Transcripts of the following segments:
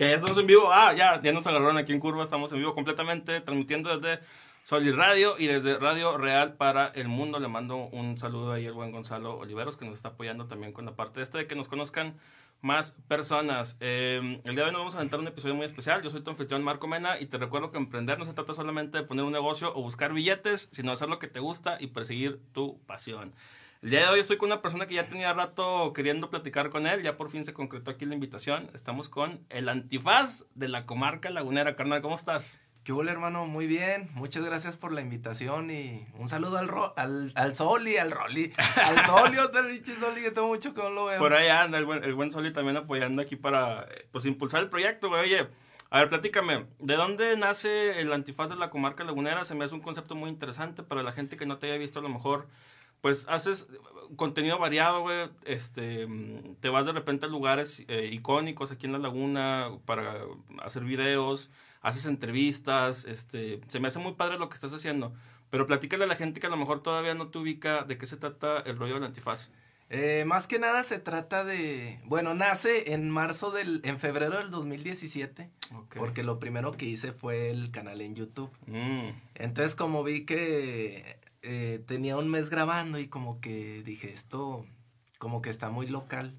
Que ya estamos en vivo. Ah, ya, ya nos agarraron aquí en Curva. Estamos en vivo completamente, transmitiendo desde Solid Radio y desde Radio Real para el mundo. Le mando un saludo ahí al buen Gonzalo Oliveros, que nos está apoyando también con la parte de esto de que nos conozcan más personas. Eh, el día de hoy nos vamos a aventar un episodio muy especial. Yo soy tu anfitrión Marco Mena y te recuerdo que emprender no se trata solamente de poner un negocio o buscar billetes, sino hacer lo que te gusta y perseguir tu pasión. El día de hoy estoy con una persona que ya tenía rato queriendo platicar con él, ya por fin se concretó aquí la invitación. Estamos con el antifaz de la comarca lagunera. Carnal, ¿cómo estás? ¿Qué hubo, hermano? Muy bien. Muchas gracias por la invitación y un saludo al, ro al, al Soli, al Roli. Al Soli, otra pinche Soli, que tengo mucho que no lo veo. Por ahí anda el buen, el buen Soli también apoyando aquí para pues, impulsar el proyecto, güey. Oye, a ver, platícame, ¿de dónde nace el antifaz de la comarca lagunera? Se me hace un concepto muy interesante para la gente que no te haya visto a lo mejor pues haces contenido variado, güey. Este, te vas de repente a lugares eh, icónicos aquí en la laguna para hacer videos, haces entrevistas, este, se me hace muy padre lo que estás haciendo. Pero platícale a la gente que a lo mejor todavía no te ubica de qué se trata el rollo del antifaz. Eh, más que nada se trata de, bueno, nace en marzo del, en febrero del 2017, porque lo primero que hice fue el canal en YouTube. Mm. Entonces como vi que eh, tenía un mes grabando y como que dije, esto como que está muy local.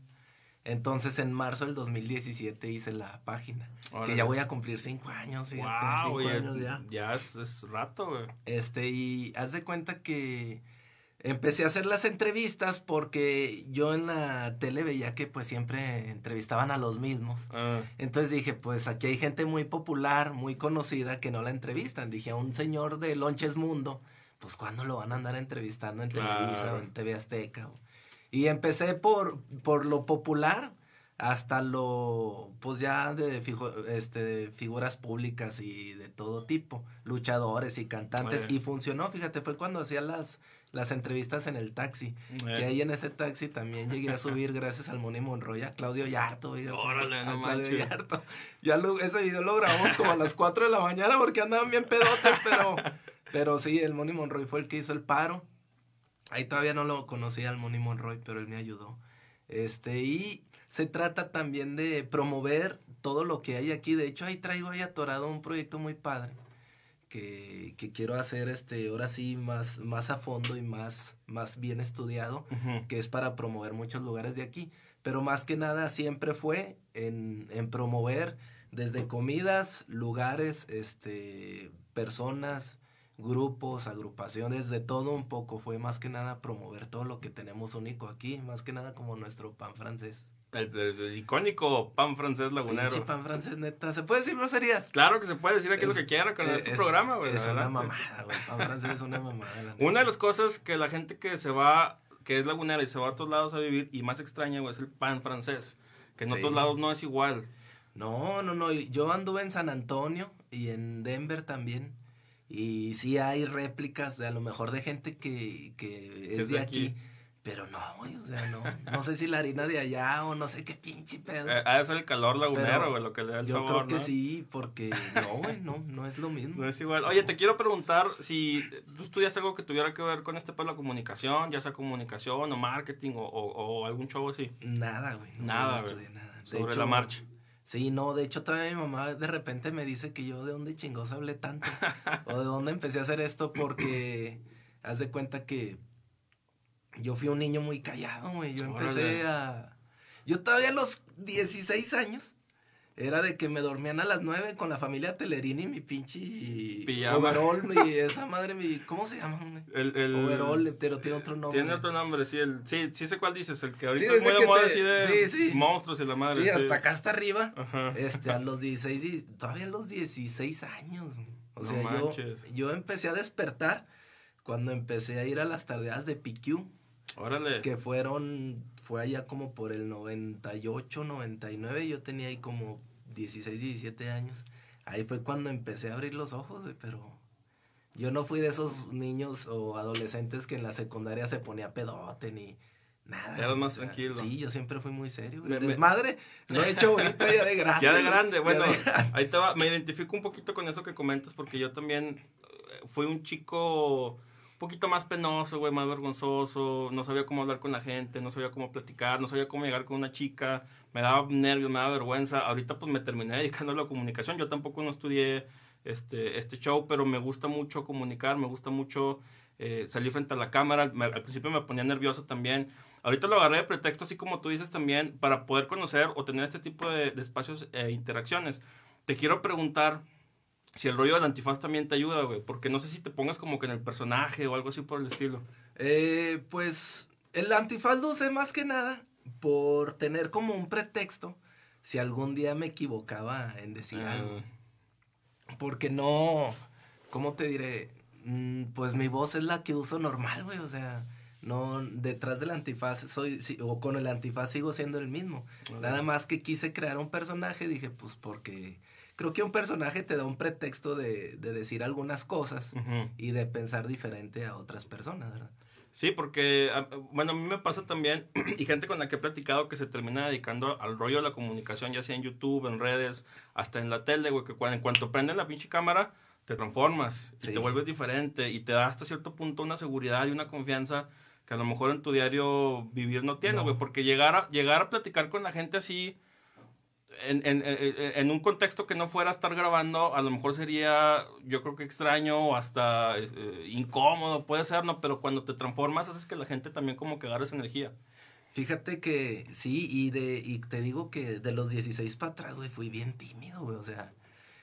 Entonces en marzo del 2017 hice la página. Que ya voy a cumplir cinco años. cinco años ya. Ya es, rato, güey. Este, y haz de cuenta que empecé a hacer las entrevistas porque yo en la tele veía que pues siempre entrevistaban a los mismos. Ah. Entonces dije, pues aquí hay gente muy popular, muy conocida que no la entrevistan. Dije a un señor de Lonches Mundo pues ¿cuándo lo van a andar entrevistando en Televisa o en TV Azteca? Y empecé por, por lo popular hasta lo, pues ya de este, figuras públicas y de todo tipo, luchadores y cantantes. Y funcionó, fíjate, fue cuando hacía las, las entrevistas en el taxi. Que ahí en ese taxi también llegué a subir gracias al Moni Monroy, a Claudio Yarto. Órale, no Claudio Yarto. Ya lo, ese video lo grabamos como a las 4 de la mañana porque andaban bien pedotes, pero pero sí, el Moni Monroy fue el que hizo el paro. Ahí todavía no lo conocía el Moni Monroy, pero él me ayudó. Este, y se trata también de promover todo lo que hay aquí. De hecho, ahí traigo ahí atorado un proyecto muy padre que, que quiero hacer este, ahora sí más, más a fondo y más, más bien estudiado, que es para promover muchos lugares de aquí. Pero más que nada siempre fue en, en promover desde comidas, lugares, este, personas, grupos, agrupaciones, de todo un poco. Fue más que nada promover todo lo que tenemos único aquí, más que nada como nuestro pan francés. El, icónico pan francés lagunero. Sí, pan francés, neta. ¿Se puede decir groserías? Claro que se puede decir aquí lo que quiera con este programa, güey. Es una mamada, güey. Pan francés es una mamada. una de las cosas que la gente que se va, que es lagunera y se va a otros lados a vivir y más extraña, güey, es el pan francés. Que en otros lados no es igual. No, no, no. Yo anduve en San Antonio y en Denver también. Y sí hay réplicas de a lo mejor de gente que, que es, de aquí. Pero no, güey, o sea, no. No sé si la harina de allá o no sé qué pinche pedo. Eh, ah, es el calor lagunero, güey, lo que le da el yo creo que sí, porque no, güey, no, no es lo mismo. No es igual. Oye, te quiero preguntar si tú estudias algo que tuviera que ver con este pedo de la comunicación, ya sea comunicación o marketing o, o, algún show así. Nada, güey. nada, güey. nada. Sobre la marcha. Sí, no, de hecho todavía mi mamá de repente me dice que yo de dónde chingos hablé tanto. o de dónde empecé a hacer esto porque haz de cuenta que yo fui un niño muy callado, güey. Yo empecé a... Yo todavía a los 16 años era de que me dormían a las 9 con la familia Telerini, mi pinche overall, y esa madre, mi, ¿cómo se llama? El, el, overall, pero tiene otro nombre. Tiene otro nombre, sí, el, sí, sí sé cuál dices, el que ahorita es muy de moda así de monstruos y la madre. Sí, hasta acá hasta arriba, este, a los 16, todavía a los 16 años, o sea, yo, yo empecé a despertar cuando empecé a ir a las tardeadas de PQ. Órale. Que fueron, fue allá como por el 98, 99, yo tenía ahí como 16, 17 años. Ahí fue cuando empecé a abrir los ojos, pero yo no fui de esos niños o adolescentes que en la secundaria se ponía pedote ni nada. Eras más tranquilo. Sí, yo siempre fui muy serio. Me, Desmadre lo he hecho ahorita ya de grande. Ya de grande, bueno, ahí te va. Me identifico un poquito con eso que comentas porque yo también eh, fui un chico poquito más penoso, güey, más vergonzoso, no sabía cómo hablar con la gente, no sabía cómo platicar, no sabía cómo llegar con una chica, me daba nervios, me daba vergüenza. Ahorita pues me terminé dedicando a la comunicación. Yo tampoco no estudié este, este show, pero me gusta mucho comunicar, me gusta mucho eh, salir frente a la cámara. al principio me ponía nervioso también. Ahorita lo agarré de pretexto, así como tú dices también, para poder conocer o tener este tipo de, de espacios e interacciones. Te quiero preguntar si el rollo del antifaz también te ayuda, güey. Porque no sé si te pongas como que en el personaje o algo así por el estilo. Eh, pues el antifaz lo usé más que nada por tener como un pretexto si algún día me equivocaba en decir ah. algo. Porque no, ¿cómo te diré? Mm, pues mi voz es la que uso normal, güey. O sea, no, detrás del antifaz soy, o con el antifaz sigo siendo el mismo. Nada más que quise crear un personaje, dije, pues porque creo que un personaje te da un pretexto de, decir algunas cosas y de pensar diferente a otras personas, ¿verdad? Sí, porque, ah, bueno, a mí me pasa también, y gente con la que he platicado que se termina dedicando al rollo de la comunicación, ya sea en YouTube, en redes, hasta en la tele, güey, que cuando, en cuanto prenden la pinche cámara, te transformas y te vuelves diferente y te da hasta cierto punto una seguridad y una confianza que a lo mejor en tu diario vivir no tiene, güey, porque llegar a, llegar a platicar con la gente así en, en, en, un contexto que no fuera a estar grabando, a lo mejor sería, yo creo que extraño o hasta eh, incómodo, puede ser, ¿no? Pero cuando te transformas, haces que la gente también como que agarre esa energía. Fíjate que sí, y, de, y te digo que de los 16 para atrás, güey, fui bien tímido, güey, o sea.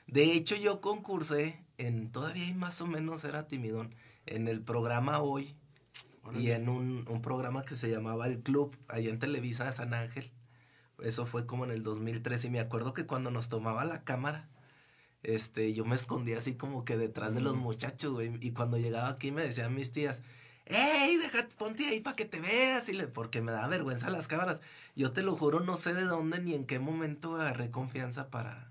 De hecho, yo concursé en, todavía más o menos era timidón, en el programa Hoy y en un, un programa que se llamaba El Club, allá en Televisa de San Ángel eso fue como en el 2003 y me acuerdo que cuando nos tomaba la cámara, este, yo me escondía así como que detrás de los muchachos, güey. Y cuando llegaba aquí me decían mis tías, ¡Ey, déjate, ponte ahí para que te veas! Y le, porque me da vergüenza las cámaras. Yo te lo juro, no sé de dónde ni en qué momento agarré confianza para,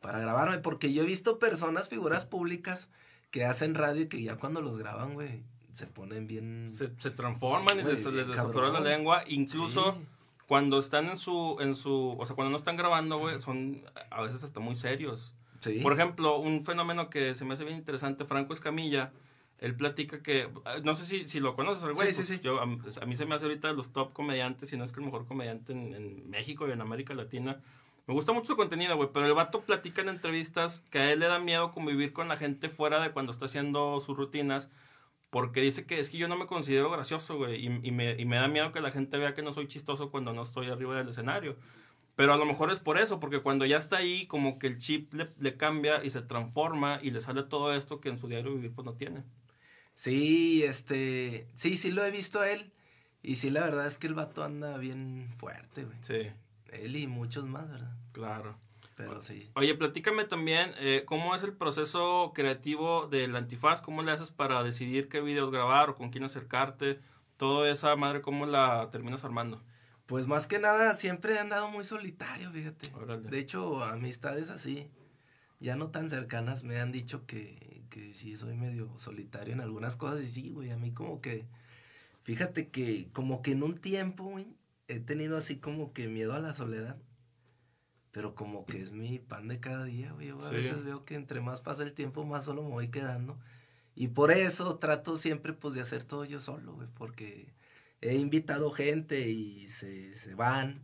para grabarme. Porque yo he visto personas, figuras públicas, que hacen radio y que ya cuando los graban, güey, se ponen bien... Se, transforman y les, les la lengua. Incluso cuando están en su, en su, o sea, cuando no están grabando, güey, son a veces hasta muy serios. Sí. Por ejemplo, un fenómeno que se me hace bien interesante, Franco Escamilla, él platica que, no sé si, si lo conoces, güey. Sí, sí, pues sí. Yo, a, mí se me hace ahorita los top comediantes, si no es que el mejor comediante en, en México y en América Latina. Me gusta mucho su contenido, güey, pero el vato platica en entrevistas que a él le da miedo convivir con la gente fuera de cuando está haciendo sus rutinas porque dice que es que yo no me considero gracioso, güey. Y, y, me, y me da miedo que la gente vea que no soy chistoso cuando no estoy arriba del escenario. Pero a lo mejor es por eso, porque cuando ya está ahí, como que el chip le, le, cambia y se transforma y le sale todo esto que en su diario vivir pues no tiene. Sí, este, sí, sí lo he visto a él. Y sí, la verdad es que el vato anda bien fuerte, güey. Sí. Él y muchos más, ¿verdad? Claro. Oye, platícame también eh, cómo es el proceso creativo del antifaz, cómo le haces para decidir qué videos grabar o con quién acercarte, toda esa madre, cómo la terminas armando. Pues más que nada siempre he andado muy solitario, fíjate. De hecho, amistades así, ya no tan cercanas, me han dicho que, que sí soy medio solitario en algunas cosas y sí, güey, a mí como que, fíjate que como que en un tiempo, güey, he tenido así como que miedo a la soledad pero como que es mi pan de cada día, güey. a veces veo que entre más pasa el tiempo, más solo me voy quedando. Y por eso trato siempre, pues, de hacer todo yo solo, güey, porque he invitado gente y se, se van,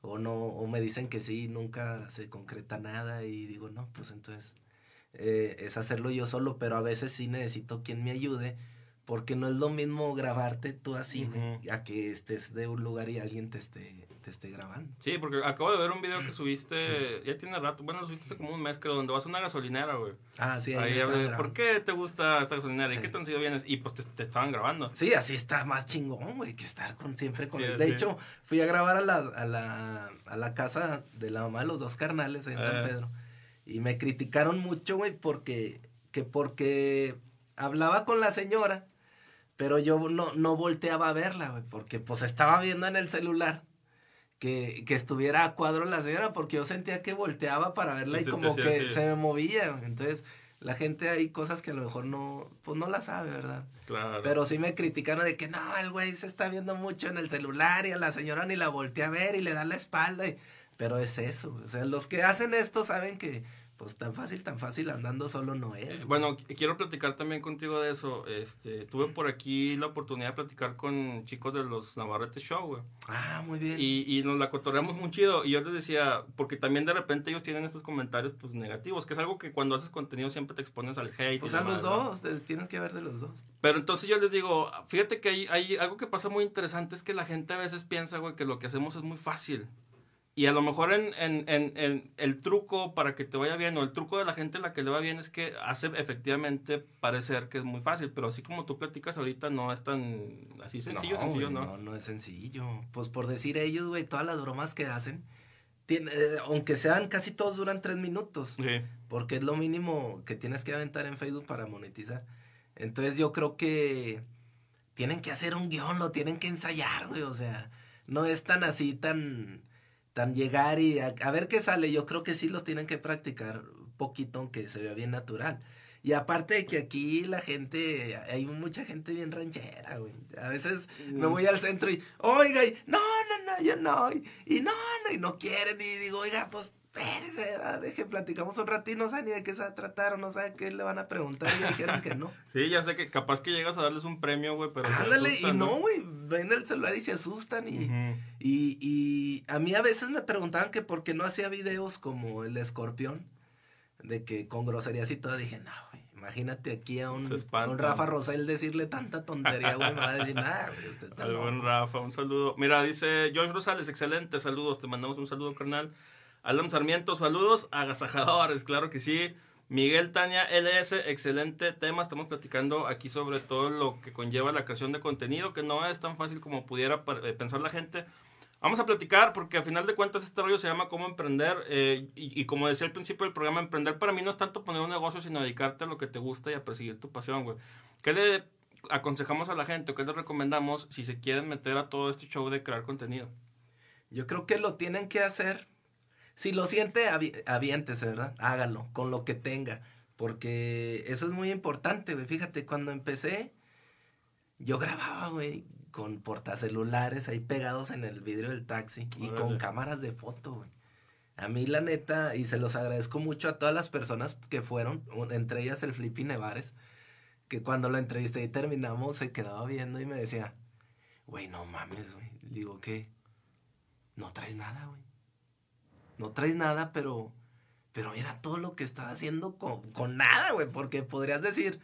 o no, o me dicen que sí, nunca se concreta nada, y digo, no, pues entonces eh, es hacerlo yo solo, pero a veces sí necesito quien me ayude, porque no es lo mismo grabarte tú así, a que estés de un lugar y alguien te esté te esté grabando. Sí, porque acabo de ver un video que subiste, ya tiene rato, bueno, lo subiste hace como un mes, creo, donde vas a una gasolinera, güey. Ah, sí, ahí, ¿Por qué te gusta esta gasolinera? ¿Y qué tan sido vienes? Y pues te, estaban grabando. Sí, así está más chingón, güey, que estar con siempre con De hecho, fui a grabar a la, a, la, a la casa de la mamá de los dos carnales en San eh. Pedro. Y me criticaron mucho, güey, porque, que porque hablaba con la señora, pero yo no, no volteaba a verla, güey, porque pues estaba viendo en el celular que, que, estuviera a cuadro la señora, porque yo sentía que volteaba para verla y, como que se me movía. Entonces, la gente hay cosas que a lo mejor no, pues no la sabe, ¿verdad? Claro. Pero sí me criticaron de que no, el güey se está viendo mucho en el celular y a la señora ni la voltea a ver y le da la espalda. pero es eso, o sea, los que hacen esto saben que pues tan fácil, tan fácil andando solo no es. Eh, bueno, quiero platicar también contigo de eso. Este, tuve por aquí la oportunidad de platicar con chicos de los Navarrete Show, güey. Ah, muy bien. Y, y nos la cotorreamos muy chido. Y yo les decía, porque también de repente ellos tienen estos comentarios pues negativos, que es algo que cuando haces contenido siempre te expones al hate. Pues a los dos, tienes que ver de los dos. Pero entonces yo les digo, fíjate que hay, hay algo que pasa muy interesante, es que la gente a veces piensa, güey, que lo que hacemos es muy fácil. Y a lo mejor en, en, en, el truco para que te vaya bien, o el truco de la gente la que le va bien es que hace efectivamente parecer que es muy fácil, pero así como tú platicas ahorita no es tan así sencillo, sencillo, ¿no? No, no es sencillo. Pues por decir ellos, güey, todas las bromas que hacen, tiene, eh, aunque sean casi todos duran tres minutos, sí. porque es lo mínimo que tienes que aventar en Facebook para monetizar. Entonces yo creo que tienen que hacer un guion, lo tienen que ensayar, güey, o sea, no es tan así, tan tan llegar y a, ver qué sale, yo creo que sí lo tienen que practicar poquito, aunque se vea bien natural. Y aparte de que aquí la gente, hay mucha gente bien ranchera, güey. A veces me voy al centro y, oiga, y, no, no, no, yo no, y, no, no, y no quieren, y digo, oiga, pues espérese, deje, platicamos un ratito, no sabe ni de qué se va a tratar, o no sabe qué le van a preguntar, y dijeron que no. Sí, ya sé que capaz que llegas a darles un premio, güey, pero Ándale, y no, güey, ven el celular y se asustan, y, y, y a mí a veces me preguntaban que por qué no hacía videos como el escorpión, de que con groserías y todo, dije, no, güey, imagínate aquí a un, un Rafa Rosel decirle tanta tontería, güey, me va a decir, nada, güey, usted está Al buen Rafa, un saludo. Mira, dice George Rosales, excelente, saludos, te mandamos un saludo, carnal. Alan Sarmiento, saludos, agasajadores, claro que sí. Miguel Tania LS, excelente tema. Estamos platicando aquí sobre todo lo que conlleva la creación de contenido, que no es tan fácil como pudiera eh, pensar la gente. Vamos a platicar porque a final de cuentas este rollo se llama cómo emprender eh, y, como decía al principio del programa, emprender para mí no es tanto poner un negocio, sino dedicarte a lo que te gusta y a perseguir tu pasión, güey. ¿Qué le aconsejamos a la gente o qué le recomendamos si se quieren meter a todo este show de crear contenido? Yo creo que lo tienen que hacer si lo siente, aviéntese, ¿verdad? Hágalo, con lo que tenga. Porque eso es muy importante, güey. Fíjate, cuando empecé, yo grababa, güey, con portacelulares ahí pegados en el vidrio del taxi y con cámaras de foto, güey. A mí, la neta, y se los agradezco mucho a todas las personas que fueron, entre ellas el Flippy Nevares, que cuando lo entrevisté y terminamos se quedaba viendo y me decía, güey, no mames, güey. Digo, ¿qué? No traes nada, güey no traes nada, pero, pero mira todo lo que estás haciendo con, nada, güey, porque podrías decir,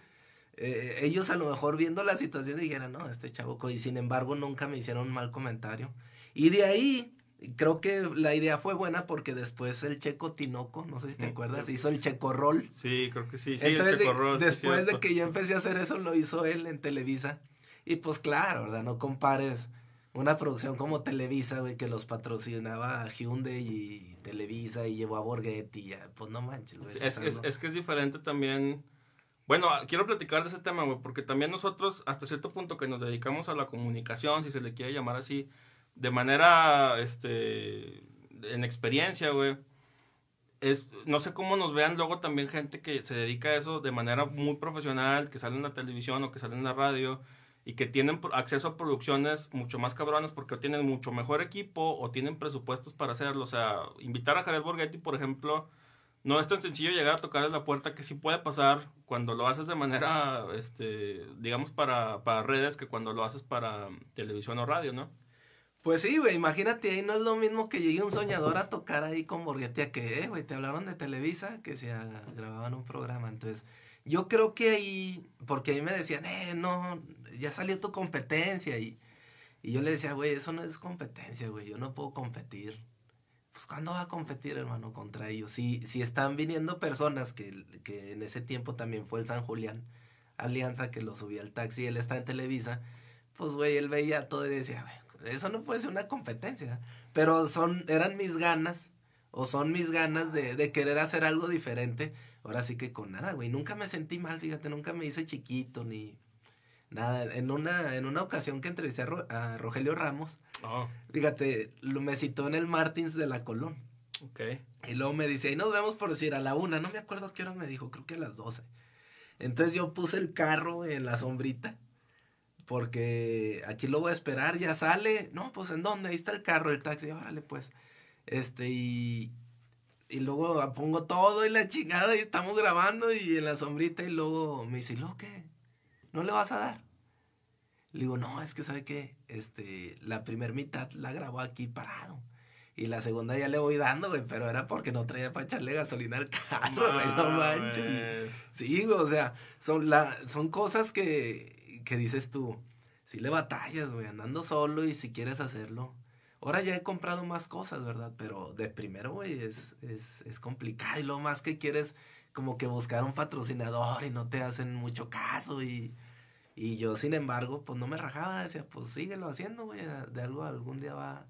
eh, ellos a lo mejor viendo la situación dijeran, no, este chavo, y sin embargo nunca me hicieron un mal comentario. Y de ahí, creo que la idea fue buena porque después el Checo Tinoco, no sé si te mm, acuerdas, hizo el Checo Roll. Sí, creo que sí, sí, el Checo Roll. Después de que yo empecé a hacer eso, lo hizo él en Televisa. Y pues claro, ¿verdad? No compares una producción como Televisa, güey, que los patrocinaba Hyundai y Televisa y llevó a Borghetti, ya, pues no manches, güey. Es, es, que es diferente también. Bueno, quiero platicar de ese tema, güey, porque también nosotros, hasta cierto punto que nos dedicamos a la comunicación, si se le quiere llamar así, de manera, este, en experiencia, güey, es, no sé cómo nos vean luego también gente que se dedica a eso de manera muy profesional, que sale en la televisión o que sale en la radio, y que tienen acceso a producciones mucho más cabronas porque tienen mucho mejor equipo o tienen presupuestos para hacerlo. O sea, invitar a Jared Borghetti, por ejemplo, no es tan sencillo llegar a tocar la puerta que sí puede pasar cuando lo haces de manera, este, digamos, para, para redes que cuando lo haces para televisión o radio, ¿no? Pues sí, güey, imagínate, ahí no es lo mismo que llegue un soñador a tocar ahí con Borghetti a que, eh, güey, te hablaron de Televisa, que se grababan un programa. Entonces, yo creo que ahí, porque ahí me decían, eh, no, ya salió tu competencia. Y, y yo le decía, güey, eso no es competencia, güey, yo no puedo competir. Pues, ¿cuándo va a competir, hermano, contra ellos? Si, si están viniendo personas que, que en ese tiempo también fue el San Julián Alianza que lo subía al taxi, él está en Televisa, pues, güey, él veía todo y decía, güey, eso no puede ser una competencia. Pero son, eran mis ganas, o son mis ganas de, de querer hacer algo diferente. Ahora sí que con nada, güey. Nunca me sentí mal, fíjate, nunca me hice chiquito ni, Nada, en una, en una ocasión que entrevisté a, Rogelio Ramos, oh. fíjate, lo, me citó en el Martins de la Colón. Ok. Y luego me dice, y nos vemos por decir a la una, no me acuerdo qué hora me dijo, creo que a las doce. Entonces yo puse el carro en la sombrita, porque aquí lo voy a esperar, ya sale. No, pues en dónde, ahí está el carro, el taxi, órale pues. Este, y y luego pongo todo y la chingada y estamos grabando y en la sombrita y luego me dice, ¿lo qué? ¿No le vas a dar? Le digo, no, es que sabe que este, la primer mitad la grabó aquí parado. Y la segunda ya le voy dando, güey, pero era porque no traía para echarle gasolina al carro, güey, no manches. Sí, güey, o sea, son, la, son cosas que, que dices tú, si le batallas, güey, andando solo y si quieres hacerlo. Ahora ya he comprado más cosas, ¿verdad? Pero de primero, güey, es, es, es complicado. Y lo más que quieres, como que buscar un patrocinador y no te hacen mucho caso. Y, y yo, sin embargo, pues no me rajaba. Decía, pues síguelo haciendo, güey. De algo algún día va,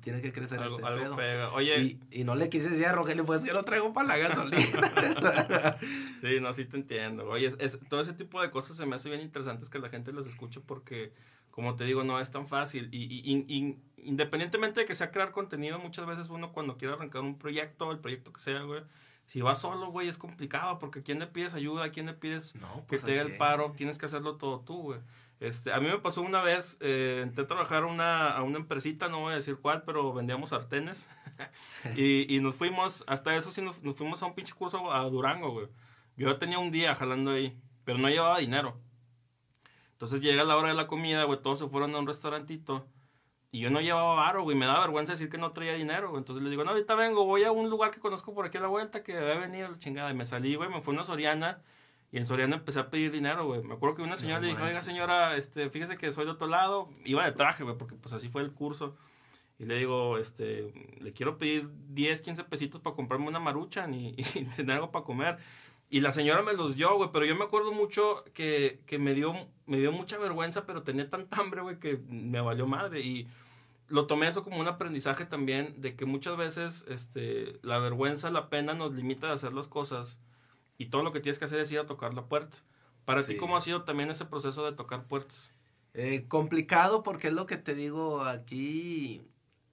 tiene que crecer este pedo. Oye. Y, no le quise decir a Rogelio, pues yo lo traigo para la gasolina. sí, no, sí te entiendo. Oye, es, todo ese tipo de cosas se me hace bien interesantes que la gente las escuche porque, como te digo, no es tan fácil. Y, y, independientemente de que sea crear contenido, muchas veces uno cuando quiere arrancar un proyecto, el proyecto que sea, güey, si vas solo, güey, es complicado porque ¿a quién le pides ayuda? ¿A quién le pides que pues, te dé el paro? Tienes que hacerlo todo tú, güey. Este, a mí me pasó una vez, eh, entré a trabajar una, a una empresita, no voy a decir cuál, pero vendíamos sartenes. y, y, nos fuimos, hasta eso sí nos, nos, fuimos a un pinche curso a Durango, güey. Yo tenía un día jalando ahí, pero no llevaba dinero. Entonces llega la hora de la comida, güey, todos se fueron a un restaurantito. Y yo no llevaba varo, güey, me da vergüenza decir que no traía dinero, güey. Entonces le digo, no, ahorita vengo, voy a un lugar que conozco por aquí a la vuelta, que había venido la chingada. Y me salí, güey, me fui a una Soriana y en Soriana empecé a pedir dinero, güey. Me acuerdo que una señora le dijo, oiga señora, este, fíjese que soy de otro lado. Iba de traje, güey, porque pues así fue el curso. Y le digo, este, le quiero pedir 10, 15 pesitos para comprarme una maruchan y, y tener algo para comer. Y la señora me los dio, güey, pero yo me acuerdo mucho que, que, me, dio, me dio mucha vergüenza, pero tenía tanta hambre, güey, que me valió madre. Y lo tomé eso como un aprendizaje también de que muchas veces este, la vergüenza, la pena nos limita de hacer las cosas y todo lo que tienes que hacer es ir a tocar la puerta. Para ti, ¿cómo ha sido también ese proceso de tocar puertas? Eh, complicado porque es lo que te digo aquí.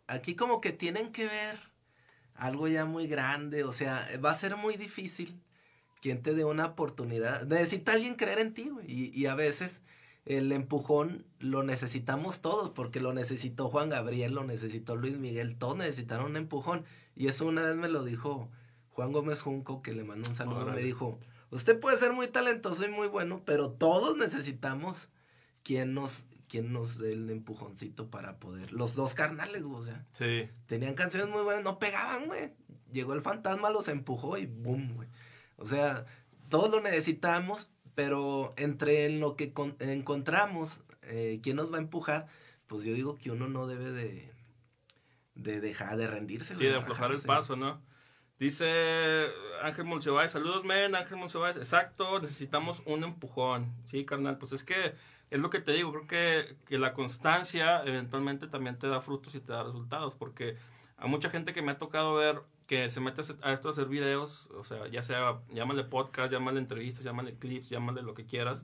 Aquí como que tienen que ver algo ya muy grande. O sea, va a ser muy difícil quien te dé una oportunidad. Necesita alguien creer en ti, Y, y a veces el empujón lo necesitamos todos, porque lo necesitó Juan Gabriel, lo necesitó Luis Miguel, todos necesitaron un empujón. Y eso una vez me lo dijo Juan Gómez Junco, que le mandó un saludo, me dijo, usted puede ser muy talentoso y muy bueno, pero todos necesitamos quien nos, quien nos dé el empujoncito para poder. Los dos carnales, güey, o sea. Sí. Tenían canciones muy buenas, no pegaban, güey. Llegó el fantasma, los empujó y boom, güey. O sea, todos lo necesitamos, pero entre lo que encontramos, eh, quién nos va a empujar, pues yo digo que uno no debe de, de dejar de rendirse. Sí, de aflojar el paso, ¿no? Dice Ángel Monsiváis, saludos men, Ángel Monsiváis, exacto, necesitamos un empujón, sí, carnal, pues es que es lo que te digo, creo que, que, la constancia eventualmente también te da frutos y te da resultados, porque a mucha gente que me ha tocado ver que se mete a esto a hacer videos, o sea, ya sea, llámale podcast, llámale entrevistas, llámale clips, llámale lo que quieras,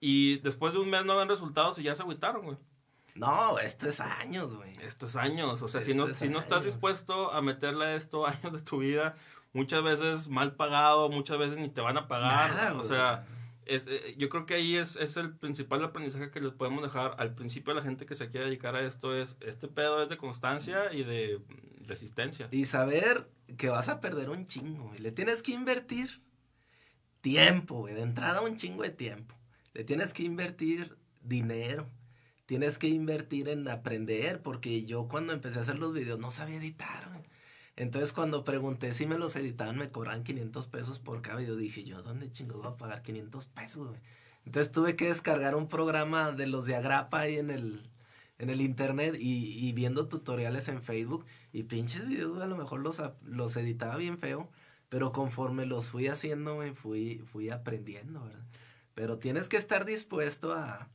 y después de un mes no ven resultados y ya se agüitaron, güey. No, esto es años, güey. Esto es años. O sea, si no, si no estás dispuesto a meterle a esto años de tu vida, muchas veces mal pagado, muchas veces ni te van a pagar. o sea, eh, yo creo que ahí es, es el principal aprendizaje que les podemos dejar al principio a la gente que se quiere dedicar a esto. Es este pedo es de constancia y de resistencia. Y saber que vas a perder un chingo, y le tienes que invertir tiempo, güey. De entrada un chingo de tiempo. Le tienes que invertir dinero tienes que invertir en aprender, porque yo cuando empecé a hacer los videos no sabía editar. Entonces cuando pregunté si me los editaban me cobran 500 pesos por cada video, dije yo, ¿dónde chingados voy a pagar 500 pesos? Güey? Entonces tuve que descargar un programa de los de Agrapa ahí en el, en el internet y, viendo tutoriales en Facebook y pinches videos, a lo mejor los, los editaba bien feo, pero conforme los fui haciendo, me fui, fui aprendiendo, ¿verdad? Pero tienes que estar dispuesto a,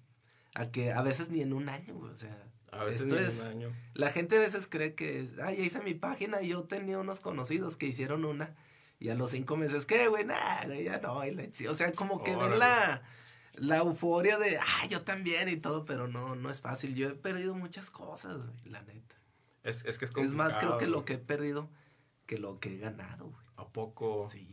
a que a veces ni en un año, o sea. A veces ni en un año. La gente a veces cree que, es, ay, hice mi página y yo tenía unos conocidos que hicieron una y a los cinco meses, ¿qué, güey? Nah, ya no, o sea, como que ven la, la euforia de, ay, yo también y todo, pero no, no es fácil. Yo he perdido muchas cosas, güey, la neta. Es, es que es complicado. Es más, creo que lo que he perdido que lo que he ganado, güey. ¿A poco? Sí.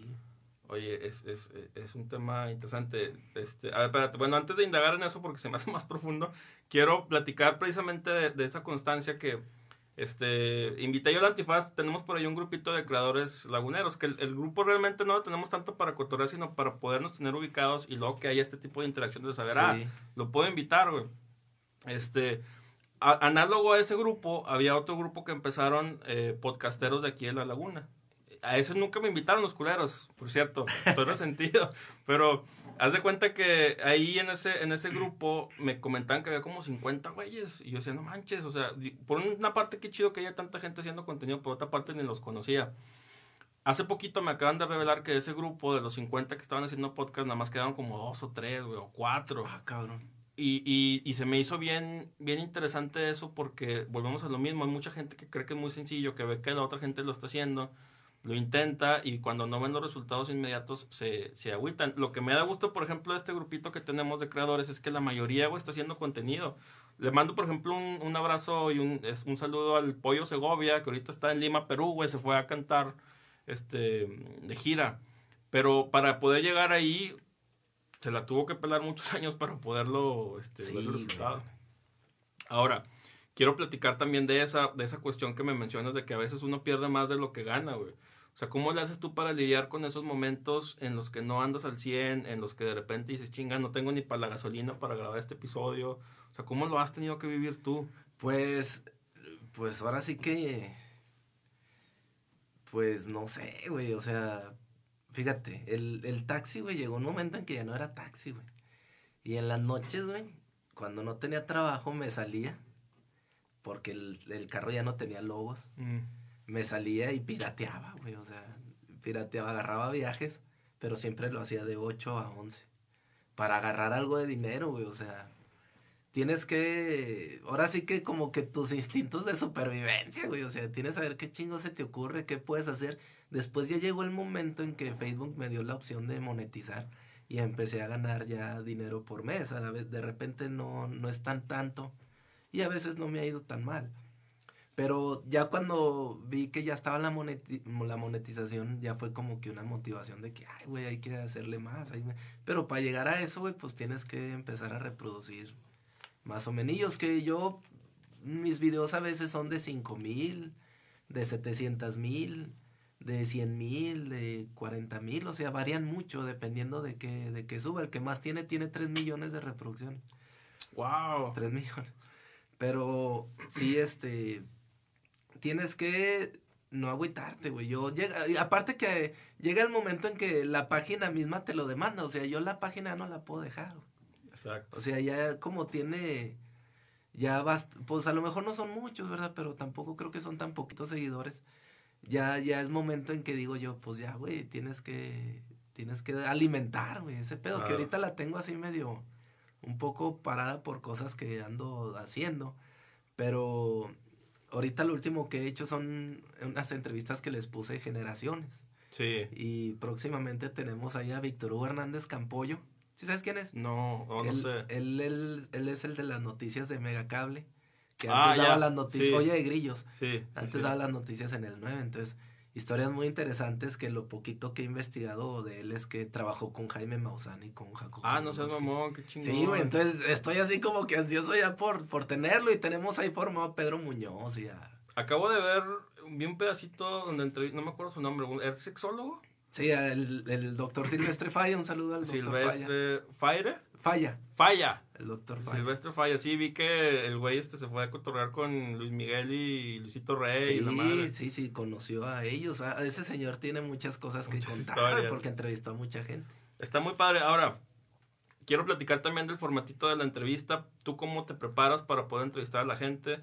Oye, es, es, es, un tema interesante. Este, a ver, espérate. Bueno, antes de indagar en eso, porque se me hace más profundo, quiero platicar precisamente de, esa constancia que Este, invité yo al Antifaz, tenemos por ahí un grupito de creadores laguneros, que el, grupo realmente no lo tenemos tanto para cotorrear, sino para podernos tener ubicados y luego que haya este tipo de interacción de saber, ah, lo puedo invitar, güey. Este, análogo a ese grupo, había otro grupo que empezaron eh, podcasteros de aquí en La Laguna. A eso nunca me invitaron los culeros, por cierto, estoy resentido, pero Haz de cuenta que ahí en ese, en ese grupo me comentaban que había como 50 güeyes. Y yo decía, no manches, o sea, por una parte qué chido que haya tanta gente haciendo contenido, por otra parte ni los conocía. Hace poquito me acaban de revelar que de ese grupo de los 50 que estaban haciendo podcast, nada más quedaron como dos o tres, güey, o cuatro. Ah, cabrón. Y, y, y, se me hizo bien, bien interesante eso porque volvemos a lo mismo. Hay mucha gente que cree que es muy sencillo, que ve que la otra gente lo está haciendo lo intenta y cuando no ven los resultados inmediatos se, se agüitan. Lo que me da gusto, por ejemplo, de este grupito que tenemos de creadores es que la mayoría está haciendo contenido. Le mando, por ejemplo, un, un abrazo y un, es, un saludo al Pollo Segovia, que ahorita está en Lima, Perú, güey, se fue a cantar este, de gira. Pero para poder llegar ahí, se la tuvo que pelar muchos años para poderlo este, ver el resultado. Ahora, quiero platicar también de esa, de esa cuestión que me mencionas de que a veces uno pierde más de lo que gana, güey. O sea, ¿cómo le haces tú para lidiar con esos momentos en los que no andas al 100, en los que de repente dices, chinga, no tengo ni para la gasolina para grabar este episodio? O sea, ¿cómo lo has tenido que vivir tú? Pues, pues ahora sí que, pues no sé, güey, o sea, fíjate, el, el taxi, güey, llegó un momento en que ya no era taxi, güey. Y en las noches, güey, cuando no tenía trabajo, me salía, porque el, el carro ya no tenía logos. Mm me salía y pirateaba, güey, o sea, pirateaba, agarraba viajes, pero siempre lo hacía de 8 a 11, para agarrar algo de dinero, güey, o sea, tienes que, ahora sí que como que tus instintos de supervivencia, güey, o sea, tienes que saber qué chingo se te ocurre, qué puedes hacer. Después ya llegó el momento en que Facebook me dio la opción de monetizar y empecé a ganar ya dinero por mes, a la vez, de repente no, no es tan tanto y a veces no me ha ido tan mal. Pero ya cuando vi que ya estaba la, la monetización, ya fue como que una motivación de que, ay, güey, hay que hacerle más. Pero para llegar a eso, güey, pues tienes que empezar a reproducir más o menos. Que yo, mis videos a veces son de 5 mil, de 700 mil, de 100 mil, de 40 mil. O sea, varían mucho dependiendo de que, de que suba. El que más tiene, tiene 3 millones de reproducciones. ¡Wow! 3 millones. Pero sí, este tienes que no agüitarte, güey. Yo llega, aparte que llega el momento en que la página misma te lo demanda, o sea, yo la página no la puedo dejar. Exacto. O sea, ya como tiene ya basta, pues a lo mejor no son muchos, ¿verdad? Pero tampoco creo que son tan poquitos seguidores. Ya ya es momento en que digo yo, pues ya, güey, tienes que tienes que alimentar, güey, ese pedo que ahorita la tengo así medio un poco parada por cosas que ando haciendo, pero ahorita lo último que he hecho son unas entrevistas que les puse generaciones. Sí. Y próximamente tenemos ahí a Víctor Hugo Hernández Campollo. ¿Sí sabes quién es? No, no, sé. Él, él, es el de las noticias de Megacable. Que ah, antes daba las noticias. Oye, de grillos. Sí. Antes daba las noticias en el 9. Entonces, historias muy interesantes que lo poquito que he investigado de él es que trabajó con Jaime Maussan y con Jacob. Ah, no seas mamón, qué chingón. Sí, güey, entonces estoy así como que ansioso ya por, por tenerlo y tenemos ahí formado a Pedro Muñoz y a... Acabo de ver, vi un pedacito donde entrevisté, no me acuerdo su nombre, ¿es sexólogo? Sí, el, el doctor Silvestre Falla, un saludo al doctor Silvestre Falla. Falla. Falla. El doctor Falla. Silvestre Falla, sí, vi que el güey este se fue a cotorrear con Luis Miguel y Luisito Rey sí, y la madre. Sí, sí, conoció a ellos. Ah, ese señor tiene muchas cosas que contar porque entrevistó a mucha gente. Está muy padre. Ahora, quiero platicar también del formatito de la entrevista. ¿Tú cómo te preparas para poder entrevistar a la gente?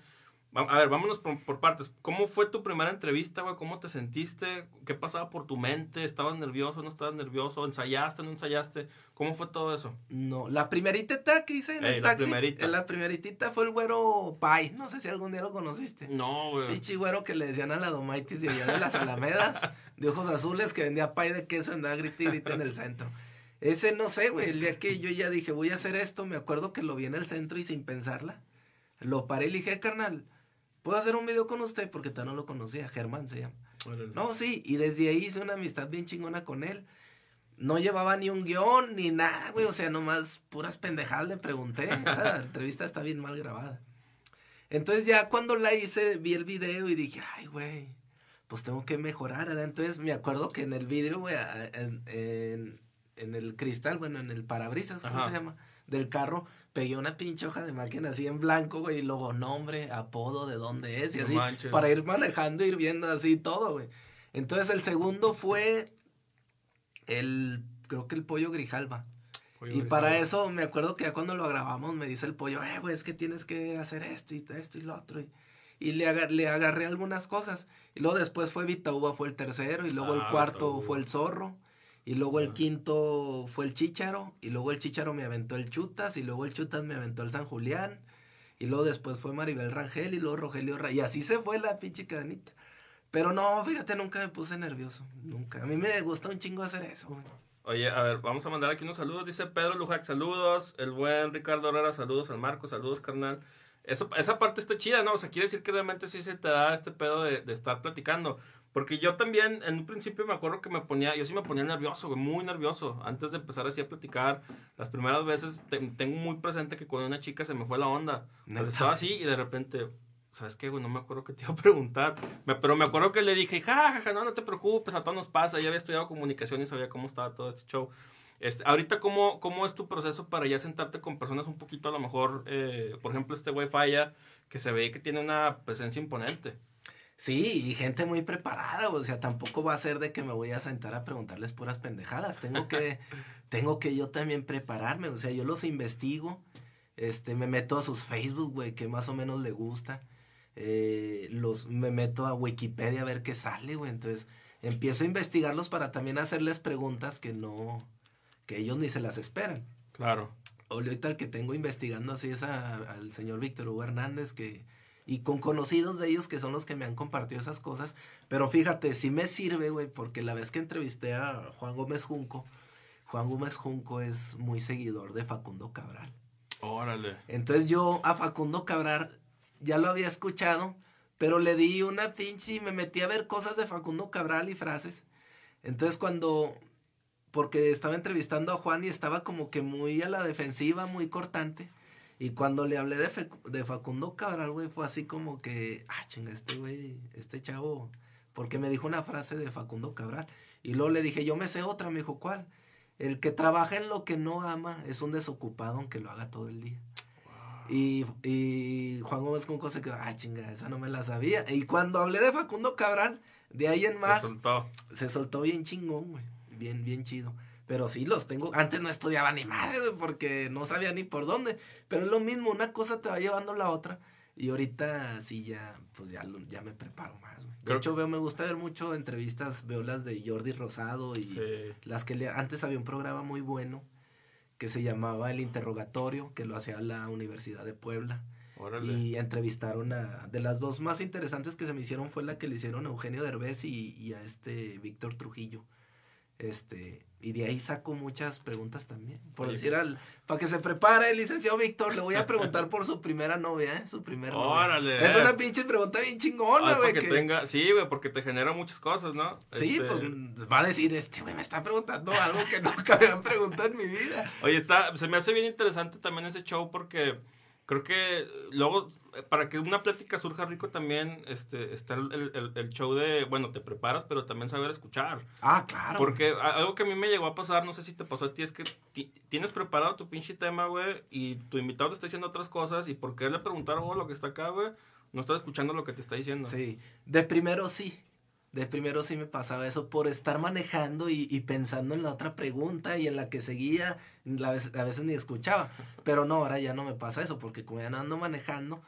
A ver, vámonos por, partes. ¿Cómo fue tu primera entrevista, güey? ¿Cómo te sentiste? ¿Qué pasaba por tu mente? ¿Estabas nervioso? ¿No estabas nervioso? ¿Ensayaste? ¿No ensayaste? ¿Cómo fue todo eso? No, la primeritita que hice en el taxi. La primerita. La primeritita fue el güero Pai. No sé si algún día lo conociste. No, güey. Pichi güero que le decían a la Domaitis de allá de las Alamedas, de ojos azules, que vendía pay de queso, andaba grita y grita en el centro. Ese no sé, güey. El día que yo ya dije, voy a hacer esto, me acuerdo que lo vi en el centro y sin pensarla. Lo paré y le dije, carnal ¿puedo hacer un video con usted? Porque todavía no lo conocía, Germán se llama. No, sí, y desde ahí hice una amistad bien chingona con él. No llevaba ni un guion ni nada, güey, o sea, nomás puras pendejadas le pregunté. Esa entrevista está bien mal grabada. Entonces ya cuando la hice, vi el video y dije, ay, güey, pues tengo que mejorar, ¿verdad? Entonces me acuerdo que en el video, güey, en, en, en, el cristal, bueno, en el parabrisas, ¿cómo se llama? Del carro, pegué una pinche hoja de máquina así en blanco, güey, y luego nombre, apodo, de dónde es, y así, para ir manejando, ir viendo así todo, güey. Entonces el segundo fue el, creo que el pollo grijalba. y para eso me acuerdo que ya cuando lo grabamos me dice el pollo, eh, güey, es que tienes que hacer esto y esto y lo otro. Y, y le, le agarré algunas cosas. Y luego después fue Vitauba, fue el tercero. Y luego el ah, cuarto fue el zorro. Y luego el quinto fue el Chícharo. Y luego el Chícharo me aventó el Chutas. Y luego el Chutas me aventó el San Julián. Y luego después fue Maribel Rangel. Y luego Rogelio Rangel. Y así se fue la pinche cadenita. Pero no, fíjate, nunca me puse nervioso. Nunca. A mí me gusta un chingo hacer eso, Oye, a ver, vamos a mandar aquí unos saludos. Dice Pedro Lujac, saludos. El buen Ricardo Herrera, saludos al Marco, saludos, carnal. Eso, esa parte está chida, ¿no? O sea, quiere decir que realmente sí se te da este pedo de, de estar platicando. Porque yo también, en un principio me acuerdo que me ponía, yo sí me ponía nervioso, güey, muy nervioso. Antes de empezar así a platicar, las primeras veces tengo muy presente que con una chica se me fue la onda. Pero estaba así y de repente, ¿sabes qué, güey? No me acuerdo qué te iba a preguntar. pero me acuerdo que le dije, ja, ja, no, no te preocupes, a todos nos pasa. Ya había estudiado comunicación y sabía cómo estaba todo este show. Este, ahorita, ¿cómo, ¿cómo es tu proceso para ya sentarte con personas un poquito a lo mejor, eh, por ejemplo, este güey Falla, que se ve que tiene una presencia imponente? Sí, y gente muy preparada, o sea, tampoco va a ser de que me voy a sentar a preguntarles puras pendejadas, tengo que, tengo que yo también prepararme, o sea, yo los investigo, este, me meto a sus Facebook, güey, que más o menos le gusta, eh, los, me meto a Wikipedia a ver qué sale, güey, entonces empiezo a investigarlos para también hacerles preguntas que no, que ellos ni se las esperan. Claro. Ahorita el que tengo investigando así es al señor Víctor Hugo Hernández, que, y con conocidos de ellos que son los que me han compartido esas cosas. Pero fíjate, sí me sirve, güey, porque la vez que entrevisté a Juan Gómez Junco, Juan Gómez Junco es muy seguidor de Facundo Cabral. Órale. Entonces yo a Facundo Cabral ya lo había escuchado, pero le di una pinche y me metí a ver cosas de Facundo Cabral y frases. Entonces cuando porque estaba entrevistando a Juan y estaba como que muy a la defensiva, muy cortante. Y cuando le hablé de, de Facundo Cabral, güey, fue así como que, ah, chinga, este güey, este chavo, porque me dijo una frase de Facundo Cabral. Y luego le dije, yo me sé otra, me dijo, ¿cuál? El que trabaja en lo que no ama es un desocupado aunque lo haga todo el día. Y, y Juan Gómez con se quedó, ah, chinga, esa no me la sabía. Y cuando hablé de Facundo Cabral, de ahí en más, se soltó, se soltó bien chingón, güey bien, bien chido. Pero sí los tengo. Antes no estudiaba ni madre, porque no sabía ni por dónde. Pero es lo mismo, una cosa te va llevando la otra. Y ahorita sí ya, pues ya, ya me preparo más. De hecho, veo, me gusta ver mucho entrevistas, veo las de Jordi Rosado y las que le, antes había un programa muy bueno que se llamaba El Interrogatorio, que lo hacía la Universidad de Puebla. Y entrevistaron a, de las dos más interesantes que se me hicieron fue la que le hicieron a Eugenio Derbez y, y a este Víctor Trujillo. Este, y de ahí saco muchas preguntas también. Por decir al, para que se prepare el licenciado Víctor, le voy a preguntar por su primera novia, ¿eh? Su primera Órale. Es una pinche pregunta bien chingona, güey. Que... Tenga, sí, güey, porque te genera muchas cosas, ¿no? Sí, este pues va a decir, este güey me está preguntando algo que nunca me han preguntado en mi vida. Oye, está, se me hace bien interesante también ese show porque creo que luego, para que una plática surja rico también, este, está el, el, show de, bueno, te preparas, pero también saber escuchar. Ah, claro. Porque algo que a mí me llegó a pasar, no sé si te pasó a ti, es que tienes preparado tu pinche tema, güey, y tu invitado te está diciendo otras cosas, y por qué le preguntar, oh, lo que está acá, güey, no estás escuchando lo que te está diciendo. Sí, de primero sí. De primero sí me pasaba eso por estar manejando y, pensando en la otra pregunta y en la que seguía, a veces, ni escuchaba. Pero no, ahora ya no me pasa eso porque como ya no ando manejando,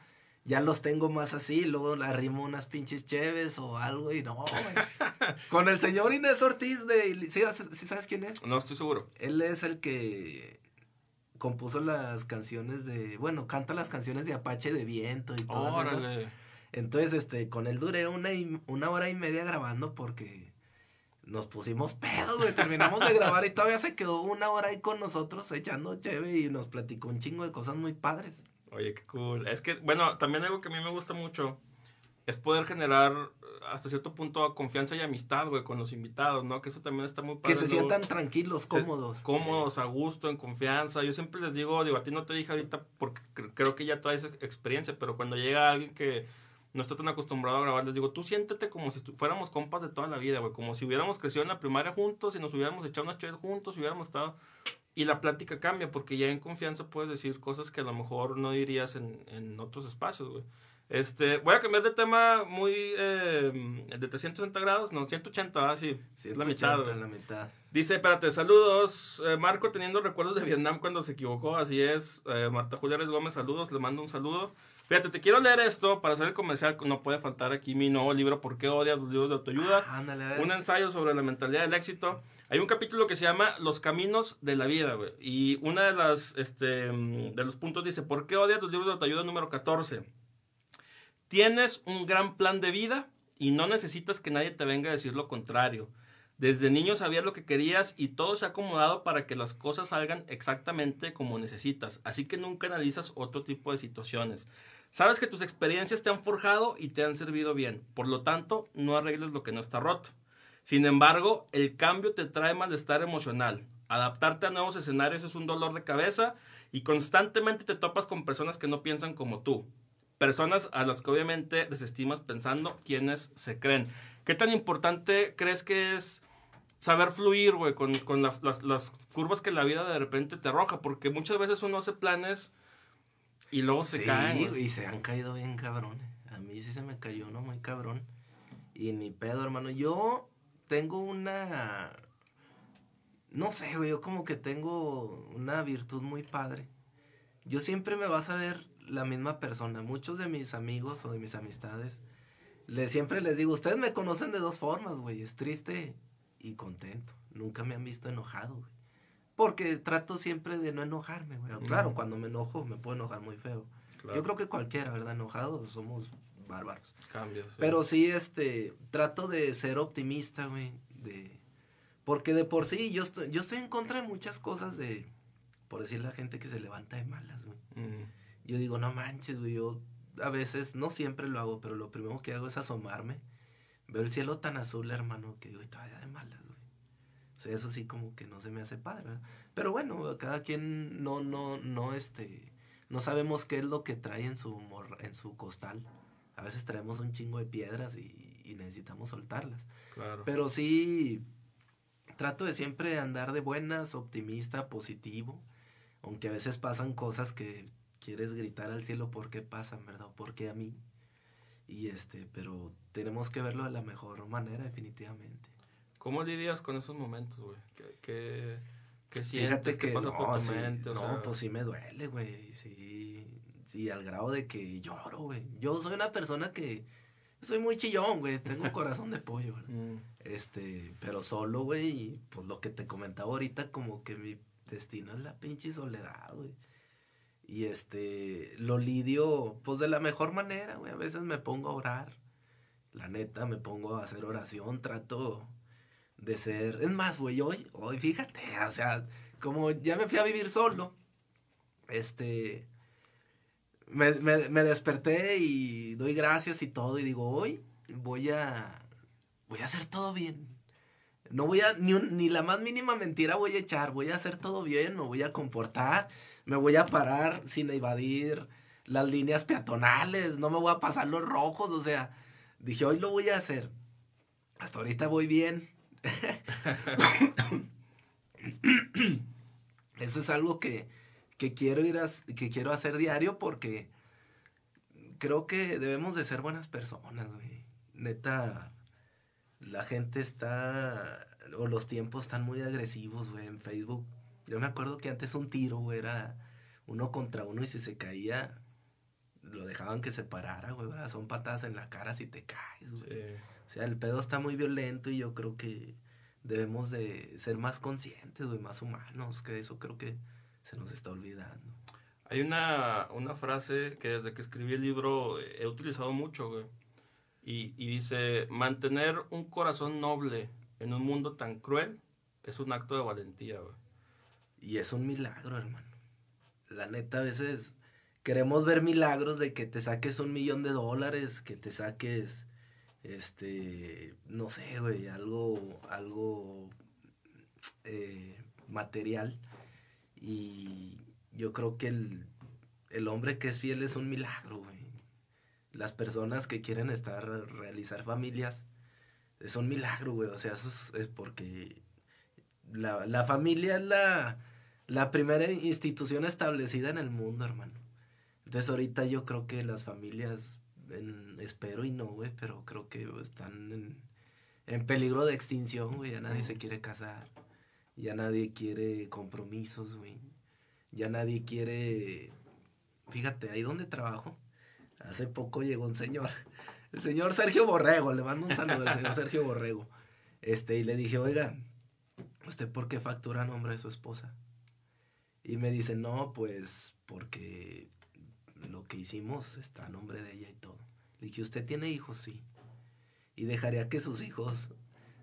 ya los tengo más así, luego le arrimo unas pinches cheves o algo y no, Con el señor Inés Ortiz de... ¿sí, sabes quién es? No, estoy seguro. Él es el que compuso las canciones de... Bueno, canta las canciones de Apache de Viento y todas esas entonces, este, con él duré una, y, una hora y media grabando porque nos pusimos pedos, güey. Terminamos de grabar y todavía se quedó una hora ahí con nosotros echando cheve y nos platicó un chingo de cosas muy padres. Oye, qué cool. Es que, bueno, también algo que a mí me gusta mucho es poder generar hasta cierto punto confianza y amistad, güey, con los invitados, ¿no? Que eso también está muy padre. Que se sientan tranquilos, cómodos. cómodos, a gusto, en confianza. Yo siempre les digo, digo, a ti no te dije ahorita porque creo que ya traes experiencia, pero cuando llega alguien que no está tan acostumbrado a grabar, les digo, tú siéntete como si fuéramos compas de toda la vida, güey, como si hubiéramos crecido en la primaria juntos y nos hubiéramos echado unas chaves juntos, hubiéramos estado... Y la plática cambia porque ya en confianza puedes decir cosas que a lo mejor no dirías en, en otros espacios, güey. Este, voy a cambiar de tema muy eh, de 360 grados, no, 180, ah, sí, la mitad. la mitad. Dice, espérate, saludos, eh, Marco teniendo recuerdos de Vietnam cuando se equivocó, así es. Eh, Marta Julia Gómez, saludos, le mando un saludo. Fíjate, te quiero leer esto para hacer el comercial, no puede faltar aquí mi nuevo libro, ¿Por qué odias los libros de autoayuda? Ah, un ensayo sobre la mentalidad del éxito. Hay un capítulo que se llama Los caminos de la vida, güey. Y una de las, este, de los puntos dice, ¿por qué odias los libros de autoayuda número 14? Tienes un gran plan de vida y no necesitas que nadie te venga a decir lo contrario. Desde niño sabías lo que querías y todo se ha acomodado para que las cosas salgan exactamente como necesitas. Así que nunca analizas otro tipo de situaciones. Sabes que tus experiencias te han forjado y te han servido bien. Por lo tanto, no arregles lo que no está roto. Sin embargo, el cambio te trae malestar emocional. Adaptarte a nuevos escenarios es un dolor de cabeza y constantemente te topas con personas que no piensan como tú personas a las que obviamente desestimas pensando quiénes se creen. ¿Qué tan importante crees que es saber fluir, güey, con, con las, las, curvas que la vida de repente te arroja? Porque muchas veces uno hace planes y luego se caen. y se han caído bien cabrón. A mí sí se me cayó uno muy cabrón. Y ni pedo, hermano. Yo tengo una... No sé, güey, yo como que tengo una virtud muy padre. Yo siempre me vas a ver la misma persona. Muchos de mis amigos o de mis amistades, les, siempre les digo, ustedes me conocen de dos formas, güey. Es triste y contento. Nunca me han visto enojado, güey. Porque trato siempre de no enojarme, güey. Claro, cuando me enojo me puedo enojar muy feo. Yo creo que cualquiera, ¿verdad? Enojado somos bárbaros. Cambios. Pero sí, este, trato de ser optimista, güey. De, porque de por sí yo estoy, yo estoy en contra de muchas cosas de, por decir la gente que se levanta de malas, güey yo digo, no manches, güey, yo a veces, no siempre lo hago, pero lo primero que hago es asomarme. Veo el cielo tan azul, hermano, que digo, todavía de malas, güey. Sea, eso sí como que no se me hace padre, ¿verdad? Pero bueno, cada quien no, no, no, este, no sabemos qué es lo que trae en su, en su costal. A veces traemos un chingo de piedras y, y necesitamos soltarlas. Claro. Pero sí, trato de siempre andar de buenas, optimista, positivo. Aunque a veces pasan cosas que quieres gritar al cielo por qué pasan, ¿verdad? ¿Por qué a mí? Y este, pero tenemos que verlo de la mejor manera, definitivamente. ¿Cómo lidias con esos momentos, güey? ¿Qué, qué, sientes? que pasa por tu mente? no, pues sí me duele, güey. Sí, sí, al grado de que lloro, güey. Yo soy una persona que soy muy chillón, güey. Tengo un corazón de pollo, ¿verdad? Mm. Este, pero solo, güey. Y pues lo que te comentaba ahorita, como que mi destino es la pinche soledad, güey. Y este, lo lidio, pues de la mejor manera, güey. A veces me pongo a orar. La neta, me pongo a hacer oración, trato de ser. Es más, güey, hoy, hoy, fíjate, o sea, como ya me fui a vivir solo, este, me, me, desperté y doy gracias y todo, y digo, hoy voy a, voy a hacer todo bien. No voy a, ni, ni la más mínima mentira voy a echar, voy a hacer todo bien, me voy a comportar me voy a parar sin evadir las líneas peatonales, no me voy a pasar los rojos, o sea, dije, hoy lo voy a hacer. Hasta ahorita voy bien. Eso es algo que, quiero ir a, que quiero hacer diario porque creo que debemos de ser buenas personas, güey. Neta, la gente está, o los tiempos están muy agresivos, güey, en Facebook yo me acuerdo que antes un tiro, era uno contra uno y si se caía, lo dejaban que se parara, güey. Son patadas en la cara si te caes, güey. O sea, el pedo está muy violento y yo creo que debemos de ser más conscientes, güey, más humanos, que eso creo que se nos está olvidando. Hay una, una frase que desde que escribí el libro he utilizado mucho, güey. Y, y dice, mantener un corazón noble en un mundo tan cruel es un acto de valentía, güey. Y es un milagro, hermano. La neta, a veces queremos ver milagros de que te saques un millón de dólares, que te saques, este, no sé, güey, algo, algo eh, material. Y yo creo que el, el hombre que es fiel es un milagro, güey. Las personas que quieren estar, realizar familias, es un milagro, güey. O sea, eso es, porque la, la, familia es la, la primera institución establecida en el mundo, hermano. Entonces ahorita yo creo que las familias, espero y no, güey, pero creo que están en, en peligro de extinción, güey. Ya nadie se quiere casar. Ya nadie quiere compromisos, güey. Ya nadie quiere... Fíjate, ahí donde trabajo, hace poco llegó un señor, el señor Sergio Borrego, le mando un saludo al señor Sergio Borrego. Este, y le dije, oiga, ¿usted por qué factura a nombre de su esposa? Y me dice, no, pues porque lo que hicimos está a nombre de ella y todo. Le dije, ¿usted tiene hijos? Sí. Y dejaría que sus hijos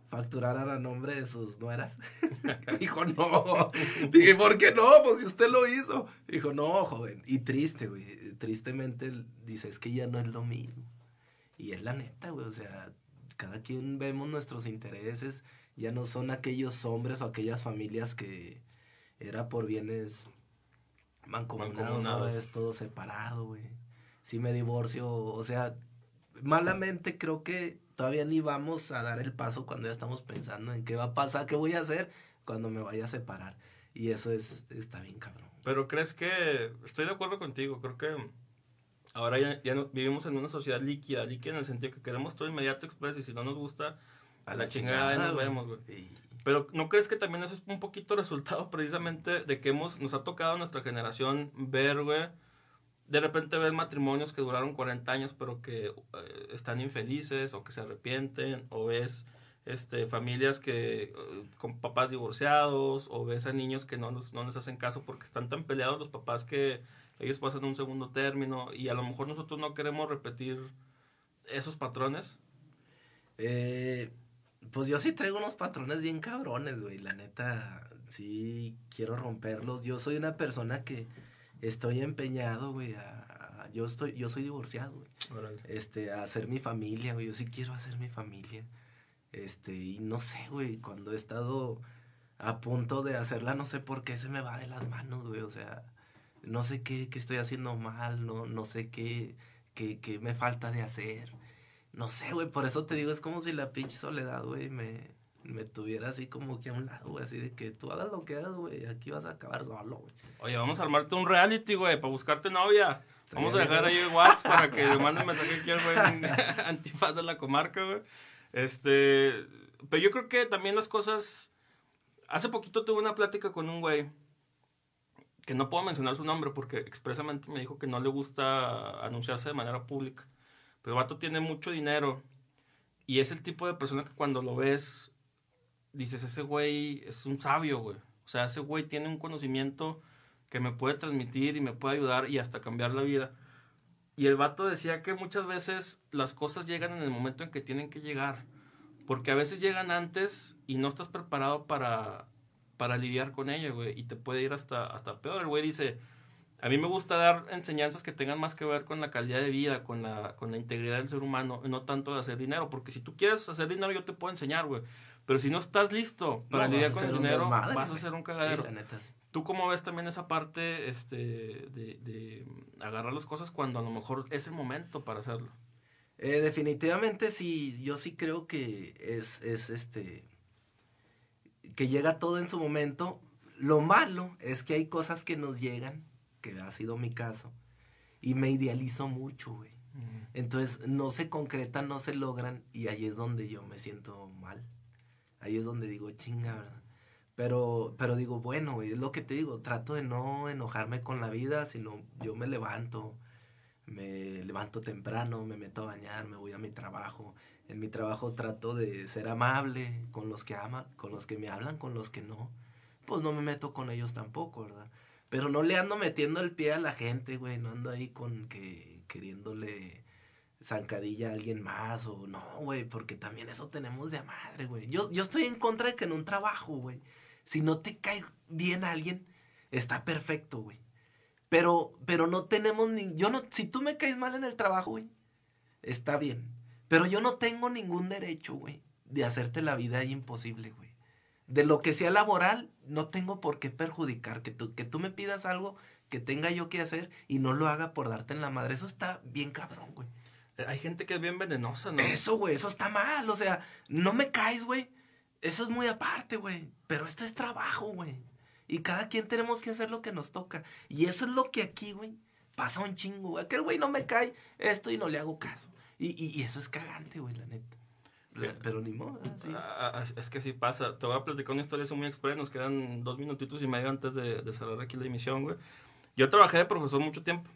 facturaran a nombre de sus nueras. Dijo, no. Dije, ¿por qué no? Pues si usted lo hizo. Dijo, no, joven. Y triste, güey. Tristemente dice, es que ya no es lo mismo. Y es la neta, güey. O sea, cada quien vemos nuestros intereses. Ya no son aquellos hombres o aquellas familias que era por bienes mancomunados. Ahora es todo separado, güey. Si me divorcio, o sea, malamente creo que todavía ni vamos a dar el paso cuando ya estamos pensando en qué va a pasar, qué voy a hacer cuando me vaya a separar. Y eso es, está bien cabrón. Pero crees que, estoy de acuerdo contigo, creo que ahora ya, ya vivimos en una sociedad líquida, líquida en el sentido que queremos todo inmediato express y si no nos gusta, a, la, chingada, nos vemos, güey. Pero ¿no crees que también eso es un poquito resultado precisamente de que hemos, nos ha tocado nuestra generación ver, güey, de repente ves matrimonios que duraron 40 años pero que eh, están infelices o que se arrepienten o ves este, familias que eh, con papás divorciados o ves a niños que no, no les hacen caso porque están tan peleados los papás que ellos pasan un segundo término y a lo mejor nosotros no queremos repetir esos patrones. Eh, pues yo sí traigo unos patrones bien cabrones, güey. La neta, sí quiero romperlos. Yo soy una persona que estoy empeñado, güey, a, yo estoy, yo soy divorciado, güey. Este, a hacer mi familia, güey, yo sí quiero hacer mi familia. Este, y no sé, güey, cuando he estado a punto de hacerla, no sé por qué se me va de las manos, güey, o sea, no sé qué, qué estoy haciendo mal, no, no sé qué, qué, qué me falta de hacer. No sé, güey, por eso te digo, es como si la pinche soledad, güey, me, me tuviera así como que a un lado, güey, así de que tú hagas lo que hagas, güey, aquí vas a acabar solo, güey. Oye, vamos a armarte un reality, güey, para buscarte novia. Vamos a dejar ahí el WhatsApp para que le manden mensaje aquí al güey antifaz de la comarca, güey. Este, pero yo creo que también las cosas... Hace poquito tuve una plática con un güey que no puedo mencionar su nombre porque expresamente me dijo que no le gusta anunciarse de manera pública. Pero el vato tiene mucho dinero y es el tipo de persona que cuando lo ves dices, ese güey es un sabio, güey. O sea, ese güey tiene un conocimiento que me puede transmitir y me puede ayudar y hasta cambiar la vida. Y el vato decía que muchas veces las cosas llegan en el momento en que tienen que llegar. Porque a veces llegan antes y no estás preparado para, para lidiar con ello, güey. Y te puede ir hasta, hasta peor. El güey dice, a mí me gusta dar enseñanzas que tengan más que ver con la calidad de vida, con la, con la integridad del ser humano, no tanto de hacer dinero. Porque si tú quieres hacer dinero, yo te puedo enseñar, güey. Pero si no estás listo para lidiar con el dinero, vas a ser un cagadero. ¿Tú cómo ves también esa parte este, de, agarrar las cosas cuando a lo mejor es el momento para hacerlo? Eh, definitivamente sí, yo sí creo que es, es este, que llega todo en su momento. Lo malo es que hay cosas que nos llegan, que ha sido mi caso, y me idealizo mucho, güey. Entonces no se concretan, no se logran, y ahí es donde yo me siento mal ahí es donde digo, chinga, ¿verdad? Pero, pero digo, bueno, es lo que te digo, trato de no enojarme con la vida, sino yo me levanto, me levanto temprano, me meto a bañar, me voy a mi trabajo. En mi trabajo trato de ser amable con los que aman, con los que me hablan, con los que no. Pues no me meto con ellos tampoco, ¿verdad? Pero no le ando metiendo el pie a la gente, güey, no ando ahí con que queriéndole zancadilla a alguien más o no, güey, porque también eso tenemos de madre, güey. Yo, yo estoy en contra de que en un trabajo, güey, si no te cae bien alguien, está perfecto, güey. Pero, pero no tenemos ni. Yo no. Si tú me caes mal en el trabajo, güey, está bien. Pero yo no tengo ningún derecho, güey, de hacerte la vida imposible, güey. De lo que sea laboral, no tengo por qué perjudicar. Que tú, que tú me pidas algo que tenga yo que hacer y no lo haga por darte en la madre. Eso está bien cabrón, güey. Hay gente que es bien venenosa, ¿no? Eso, güey, eso está mal. O sea, no me caes, güey. Eso es muy aparte, güey. Pero esto es trabajo, güey. Y cada quien tenemos que hacer lo que nos toca. Y eso es lo que aquí, güey, pasa un chingo, güey. Aquel güey no me cae esto y no le hago caso. Y, y, eso es cagante, güey, la neta. Pero ni modo. Ah, ah, es que sí pasa. Te voy a platicar una historia muy express. Nos quedan dos minutitos y medio antes de, de cerrar aquí la emisión, güey. Yo trabajé de profesor mucho tiempo.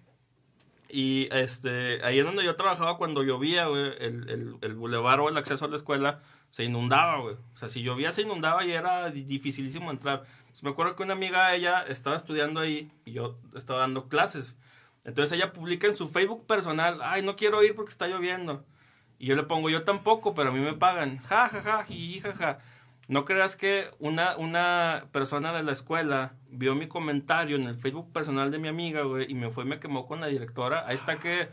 Y este, ahí es donde yo trabajaba cuando llovía, güey, el, el, el bulevar o el acceso a la escuela se inundaba, güey. O sea, si llovía se inundaba y era dificilísimo entrar. me acuerdo que una amiga, ella estaba estudiando ahí y yo estaba dando clases. Entonces ella publica en su Facebook personal, ay, no quiero ir porque está lloviendo. Y yo le pongo, yo tampoco, pero a mí me pagan. Ja, ja, ja, ji, ja, ja. No creas que una, una persona de la escuela vio mi comentario en el Facebook personal de mi amiga, güey, y me fue y me quemó con la directora. Ahí está que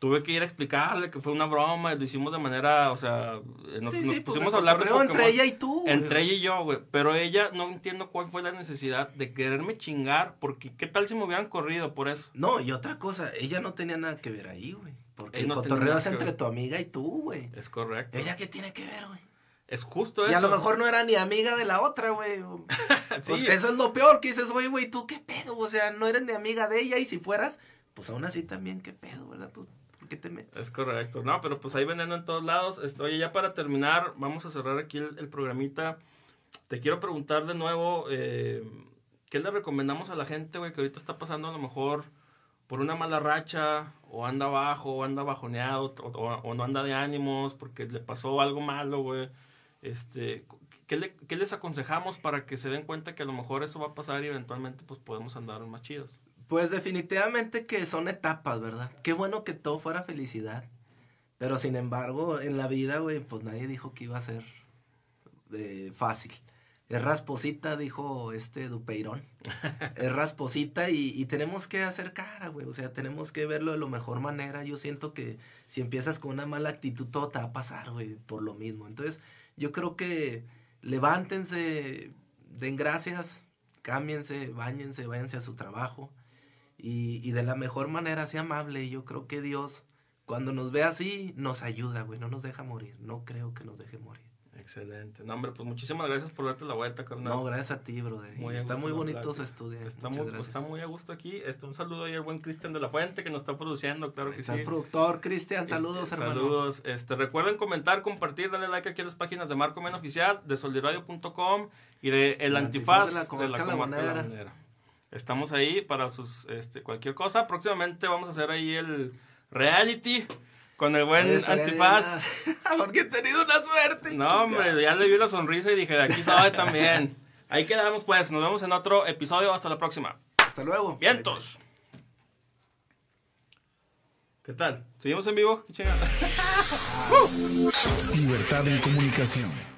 tuve que ir a explicarle que fue una broma, lo hicimos de manera, o sea, eh, nos, pues, pusimos a hablar de entre ella y tú. Entre ella y yo, güey. Pero ella no entiendo cuál fue la necesidad de quererme chingar, porque qué tal si me hubieran corrido por eso. No, y otra cosa, ella no tenía nada que ver ahí, güey. Porque el cotorreo es entre tu amiga y tú, güey. Es correcto. ¿Ella qué tiene que ver, güey? Es justo eso. Y a lo mejor no era ni amiga de la otra, güey. sí. Pues eso es lo peor, que dices, güey, güey, ¿tú qué pedo? O sea, no eres ni amiga de ella y si fueras, pues aún así también, ¿qué pedo, verdad? Pues te metes? Es correcto. No, pero pues ahí vendiendo en todos lados. Oye, ya para terminar, vamos a cerrar aquí el, programita. Te quiero preguntar de nuevo, eh, ¿qué le recomendamos a la gente, güey, que ahorita está pasando a lo mejor por una mala racha, o anda bajo, o anda bajoneado, o, no anda de ánimos, porque le pasó algo malo, güey? Este, ¿qué, ¿Qué les aconsejamos para que se den cuenta que a lo mejor eso va a pasar y eventualmente pues podemos andar más chidos? Pues definitivamente que son etapas, ¿verdad? Qué bueno que todo fuera felicidad. Pero sin embargo, en la vida, güey, pues nadie dijo que iba a ser eh, fácil. Es rasposita, dijo este Dupeirón. es rasposita y, y, tenemos que hacer cara, güey. O sea, tenemos que verlo de la mejor manera. Yo siento que si empiezas con una mala actitud, todo te va a pasar, güey, por lo mismo. Entonces, yo creo que levántense, den gracias, cámbiense, bañense, váyanse a su trabajo y, y de la mejor manera, sea amable. Y yo creo que Dios, cuando nos ve así, nos ayuda, güey, no nos deja morir. No creo que nos deje morir. Excelente. No, hombre, pues muchísimas gracias por darte la vuelta, carnal. No, gracias a ti, brother. está muy bonito su estudio. Está muy, está muy a gusto aquí. Este, un saludo ahí al buen Cristian de la Fuente que nos está produciendo, claro que sí. el productor, Cristian. Saludos, eh, hermano. Saludos. Este, recuerden comentar, compartir, darle like aquí a las páginas de Marco Men Oficial, de soldiradio.com y de El, Antifaz, de la, de Estamos ahí para sus este, cualquier cosa. Próximamente vamos a hacer ahí el reality con el buen antifaz. Porque he tenido una suerte. No, hombre, ya le vi la sonrisa y dije, de aquí sabe también. Ahí quedamos pues, nos vemos en otro episodio, hasta la próxima. Hasta luego. Vientos. ¿Qué tal? ¿Seguimos en vivo? Libertad en comunicación.